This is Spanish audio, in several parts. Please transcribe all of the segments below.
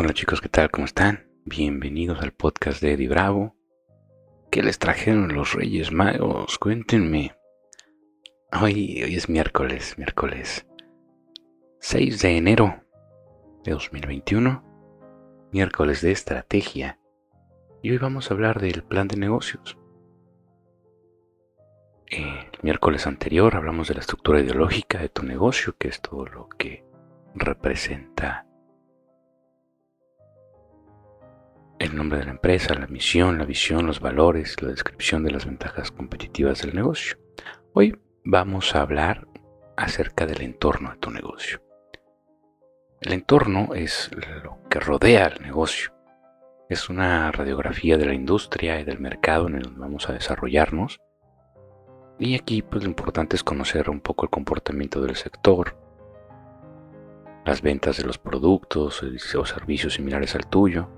Hola chicos, ¿qué tal? ¿Cómo están? Bienvenidos al podcast de Eddie Bravo. ¿Qué les trajeron los Reyes Magos? Cuéntenme. Hoy, hoy es miércoles, miércoles 6 de enero de 2021, miércoles de estrategia. Y hoy vamos a hablar del plan de negocios. El miércoles anterior hablamos de la estructura ideológica de tu negocio, que es todo lo que representa el nombre de la empresa, la misión, la visión, los valores, la descripción de las ventajas competitivas del negocio. Hoy vamos a hablar acerca del entorno de tu negocio. El entorno es lo que rodea al negocio. Es una radiografía de la industria y del mercado en el que vamos a desarrollarnos. Y aquí pues lo importante es conocer un poco el comportamiento del sector, las ventas de los productos o servicios similares al tuyo,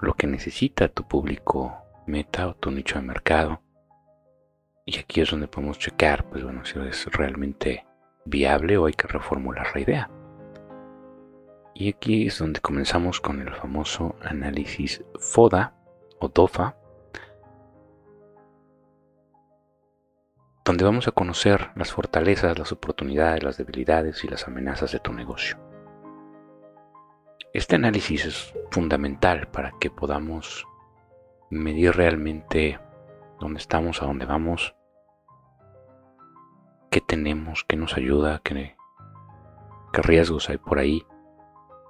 lo que necesita tu público meta o tu nicho de mercado. Y aquí es donde podemos checar, pues bueno, si es realmente viable o hay que reformular la idea. Y aquí es donde comenzamos con el famoso análisis FODA o DOFA, donde vamos a conocer las fortalezas, las oportunidades, las debilidades y las amenazas de tu negocio. Este análisis es fundamental para que podamos medir realmente dónde estamos, a dónde vamos, qué tenemos, qué nos ayuda, qué, riesgos hay por ahí.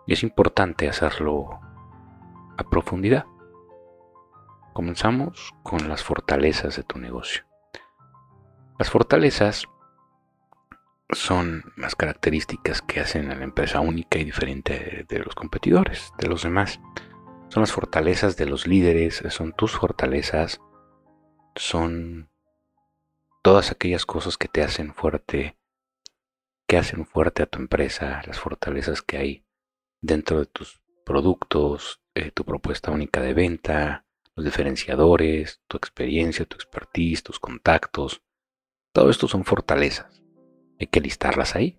Y es importante hacerlo a profundidad. Comenzamos con las fortalezas de tu negocio. Las fortalezas son las características que hacen a la empresa única y diferente de los competidores, de los demás. Son las fortalezas de los líderes, son tus fortalezas, son todas aquellas cosas que te hacen fuerte, que hacen fuerte a tu empresa, las fortalezas que hay dentro de tus productos, eh, tu propuesta única de venta, los diferenciadores, tu experiencia, tu expertise, tus contactos. Todo esto son fortalezas. Hay que listarlas ahí.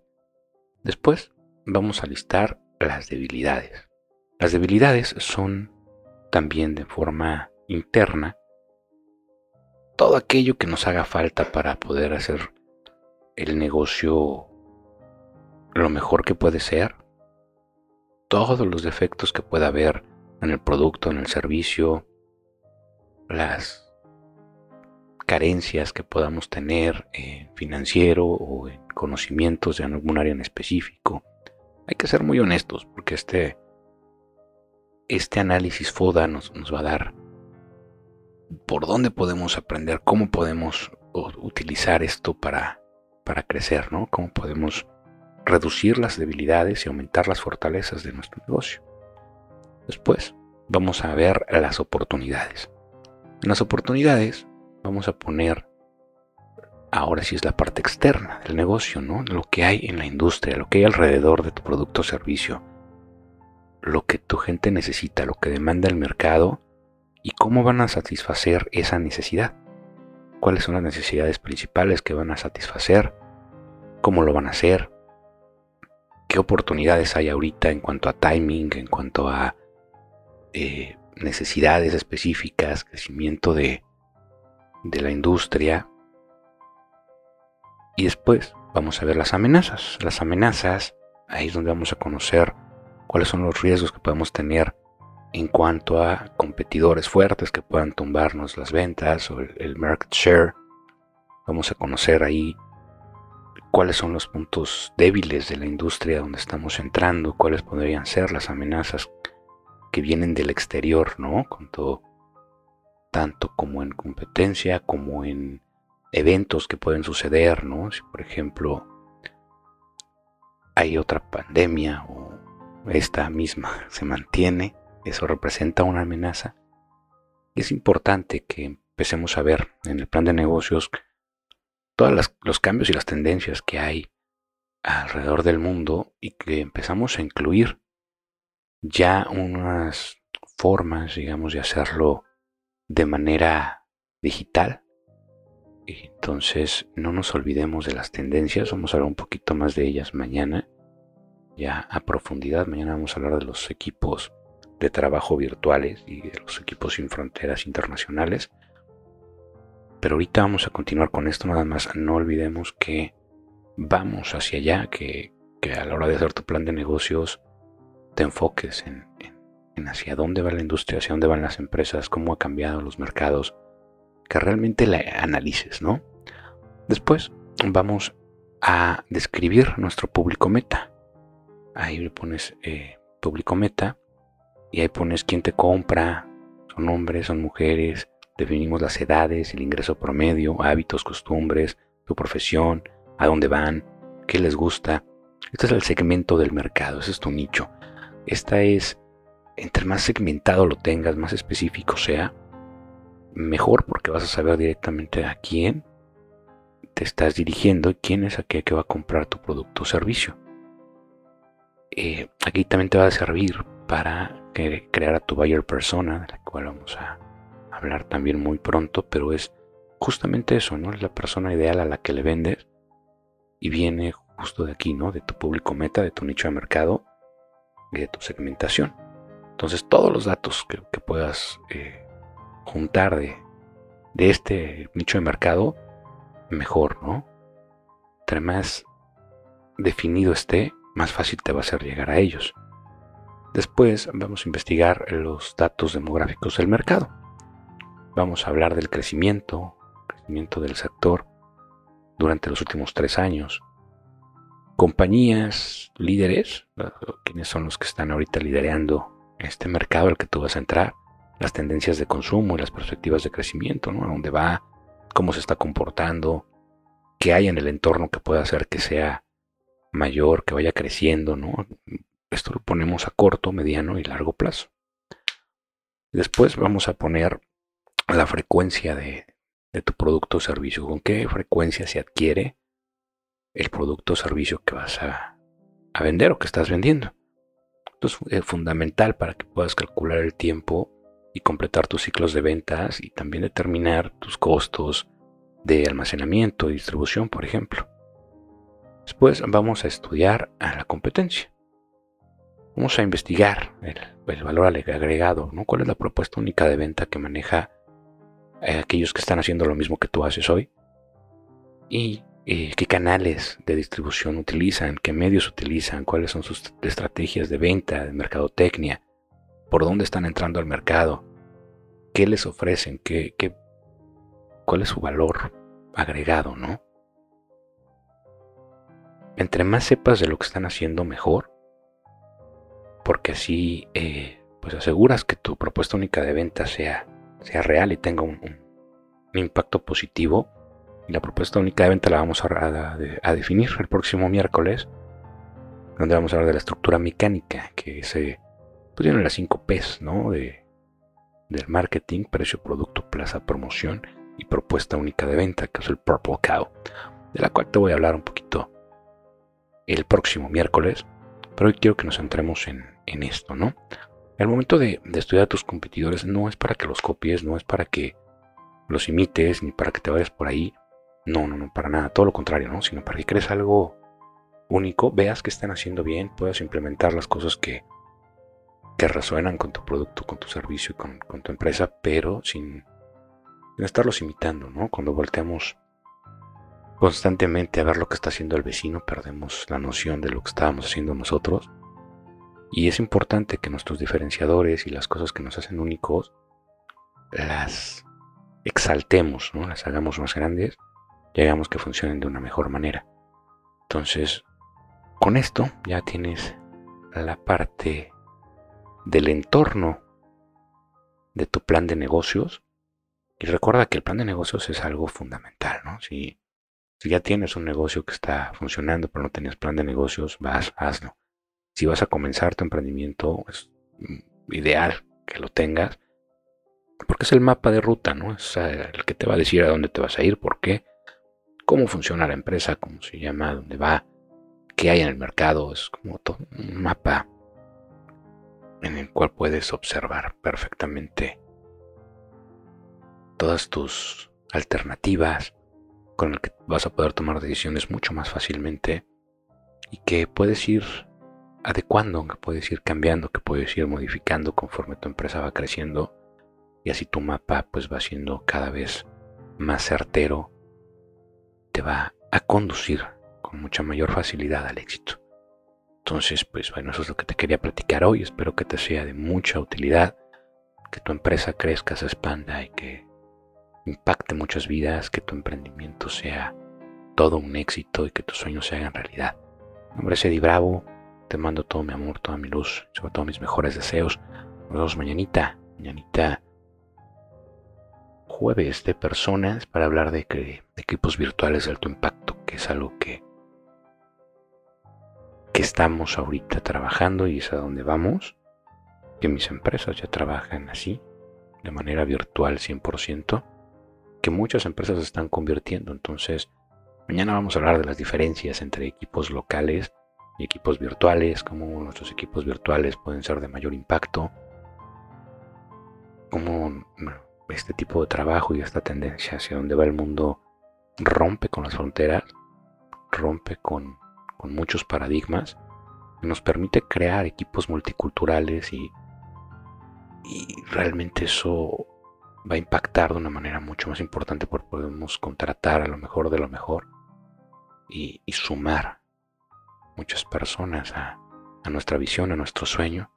Después vamos a listar las debilidades. Las debilidades son también de forma interna todo aquello que nos haga falta para poder hacer el negocio lo mejor que puede ser. Todos los defectos que pueda haber en el producto, en el servicio, las carencias que podamos tener en financiero o en conocimientos de algún área en específico. Hay que ser muy honestos porque este, este análisis FODA nos, nos va a dar por dónde podemos aprender, cómo podemos utilizar esto para, para crecer, ¿no? Cómo podemos reducir las debilidades y aumentar las fortalezas de nuestro negocio. Después vamos a ver las oportunidades. En las oportunidades vamos a poner, ahora sí es la parte externa del negocio, ¿no? Lo que hay en la industria, lo que hay alrededor de tu producto o servicio, lo que tu gente necesita, lo que demanda el mercado y cómo van a satisfacer esa necesidad. ¿Cuáles son las necesidades principales que van a satisfacer? ¿Cómo lo van a hacer? ¿Qué oportunidades hay ahorita en cuanto a timing, en cuanto a eh, necesidades específicas, crecimiento de, de la industria. Y después vamos a ver las amenazas. Las amenazas, ahí es donde vamos a conocer cuáles son los riesgos que podemos tener en cuanto a competidores fuertes que puedan tumbarnos las ventas o el, market share. Vamos a conocer ahí cuáles son los puntos débiles de la industria donde estamos entrando, cuáles podrían ser las amenazas que vienen del exterior, ¿no? Con todo tanto como en competencia como en eventos que pueden suceder, ¿no? Si por ejemplo hay otra pandemia o esta misma se mantiene, eso representa una amenaza. Es importante que empecemos a ver en el plan de negocios todos los cambios y las tendencias que hay alrededor del mundo y que empezamos a incluir ya unas formas, digamos, de hacerlo de manera digital. Entonces no nos olvidemos de las tendencias, vamos a hablar un poquito más de ellas mañana. ya a profundidad. Mañana vamos a hablar de los equipos de trabajo virtuales y de los equipos sin fronteras internacionales. Pero ahorita vamos a continuar con esto, nada más no olvidemos que vamos hacia allá, que, a la hora de hacer tu plan de negocios te enfoques en, en hacia dónde va la industria, hacia dónde van las empresas, cómo ha cambiado los mercados, que realmente la analices, ¿no? Después vamos a describir nuestro público meta. Ahí le pones eh, público meta y ahí pones quién te compra, son hombres, son mujeres, definimos las edades, el ingreso promedio, hábitos, costumbres, su profesión, a dónde van, qué les gusta. Este es el segmento del mercado, ese es tu nicho. Esta es, entre más segmentado lo tengas, más específico sea, mejor porque vas a saber directamente a quién te estás dirigiendo y quién es aquel que va a comprar tu producto o servicio. Eh, aquí también te va a servir para crear a tu buyer persona, de la cual vamos a hablar también muy pronto, pero es justamente eso, ¿no? Es la persona ideal a la que le vendes y viene justo de aquí, ¿no? De tu público meta, de tu nicho de mercado y de tu segmentación. Entonces todos los datos que, puedas eh, juntar de, de este nicho de mercado mejor, ¿no? Entre más definido esté, más fácil te va a ser llegar a ellos. Después vamos a investigar los datos demográficos del mercado. Vamos a hablar del crecimiento, crecimiento del sector durante los últimos tres años. Compañías líderes, quienes son los que están ahorita liderando este mercado al que tú vas a entrar, las tendencias de consumo y las perspectivas de crecimiento, ¿no? A dónde va, cómo se está comportando, qué hay en el entorno que pueda hacer que sea mayor, que vaya creciendo, ¿no? Esto lo ponemos a corto, mediano y largo plazo. Después vamos a poner la frecuencia de, tu producto o servicio. ¿Con qué frecuencia se adquiere el producto o servicio que vas a, a vender o que estás vendiendo? Esto es fundamental para que puedas calcular el tiempo y completar tus ciclos de ventas y también determinar tus costos de almacenamiento y distribución, por ejemplo. Después vamos a estudiar a la competencia. Vamos a investigar el, valor agregado, ¿no? ¿Cuál es la propuesta única de venta que maneja eh, aquellos que están haciendo lo mismo que tú haces hoy? Y eh, qué canales de distribución utilizan, qué medios utilizan, cuáles son sus estrategias de venta, de mercadotecnia, por dónde están entrando al mercado, qué les ofrecen, qué, cuál es su valor agregado, ¿no? Entre más sepas de lo que están haciendo, mejor, porque así eh, pues aseguras que tu propuesta única de venta sea, sea real y tenga un, impacto positivo. La propuesta única de venta la vamos a, definir el próximo miércoles, donde vamos a hablar de la estructura mecánica, que se pues tiene las 5 P's, ¿no? De, del marketing, precio, producto, plaza, promoción y propuesta única de venta, que es el Purple Cow, de la cual te voy a hablar un poquito el próximo miércoles, pero hoy quiero que nos centremos en, esto, ¿no? El momento de, estudiar a tus competidores no es para que los copies, no es para que los imites, ni para que te vayas por ahí, no, no, no, para nada, todo lo contrario, ¿no? Sino para que crees algo único, veas que están haciendo bien, puedas implementar las cosas que, que resuenan con tu producto, con tu servicio, con, con tu empresa, pero sin, sin, estarlos imitando, ¿no? Cuando volteamos constantemente a ver lo que está haciendo el vecino, perdemos la noción de lo que estábamos haciendo nosotros. Y es importante que nuestros diferenciadores y las cosas que nos hacen únicos las exaltemos, ¿no? las hagamos más grandes y hagamos que funcionen de una mejor manera. Entonces, con esto ya tienes la parte del entorno de tu plan de negocios. Y recuerda que el plan de negocios es algo fundamental, ¿no? Si, si ya tienes un negocio que está funcionando, pero no tenías plan de negocios, vas, hazlo. Si vas a comenzar tu emprendimiento, es ideal que lo tengas, porque es el mapa de ruta, ¿no? Es el que te va a decir a dónde te vas a ir, por qué, cómo funciona la empresa, cómo se llama, dónde va, qué hay en el mercado, es como todo un mapa en el cual puedes observar perfectamente todas tus alternativas, con el que vas a poder tomar decisiones mucho más fácilmente y que puedes ir adecuando, que puedes ir cambiando, que puedes ir modificando conforme tu empresa va creciendo y así tu mapa pues va siendo cada vez más certero, te va a conducir con mucha mayor facilidad al éxito. Entonces, pues bueno, eso es lo que te quería platicar hoy. Espero que te sea de mucha utilidad, que tu empresa crezca, se expanda y que impacte muchas vidas, que tu emprendimiento sea todo un éxito y que tus sueños se hagan realidad. Mi nombre es Bravo, te mando todo mi amor, toda mi luz, sobre todo mis mejores deseos. Nos vemos mañanita, mañanita jueves de personas para hablar de, equipos virtuales de alto impacto, que es algo que que estamos ahorita trabajando y es a donde vamos, que mis empresas ya trabajan así, de manera virtual 100%, que muchas empresas están convirtiendo. Entonces, mañana vamos a hablar de las diferencias entre equipos locales y equipos virtuales, cómo nuestros equipos virtuales pueden ser de mayor impacto, cómo este tipo de trabajo y esta tendencia hacia donde va el mundo rompe con las fronteras, rompe con muchos paradigmas, nos permite crear equipos multiculturales y, y realmente eso va a impactar de una manera mucho más importante porque podemos contratar a lo mejor de lo mejor y, sumar muchas personas a, nuestra visión, a nuestro sueño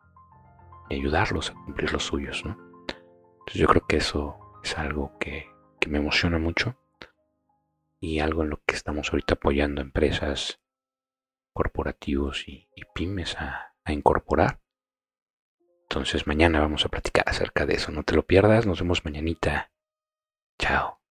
y ayudarlos a cumplir los suyos. ¿no? Entonces yo creo que eso es algo que, me emociona mucho y algo en lo que estamos ahorita apoyando empresas corporativos y, pymes a, a incorporar. Entonces mañana vamos a platicar acerca de eso. No te lo pierdas. Nos vemos mañanita. Chao.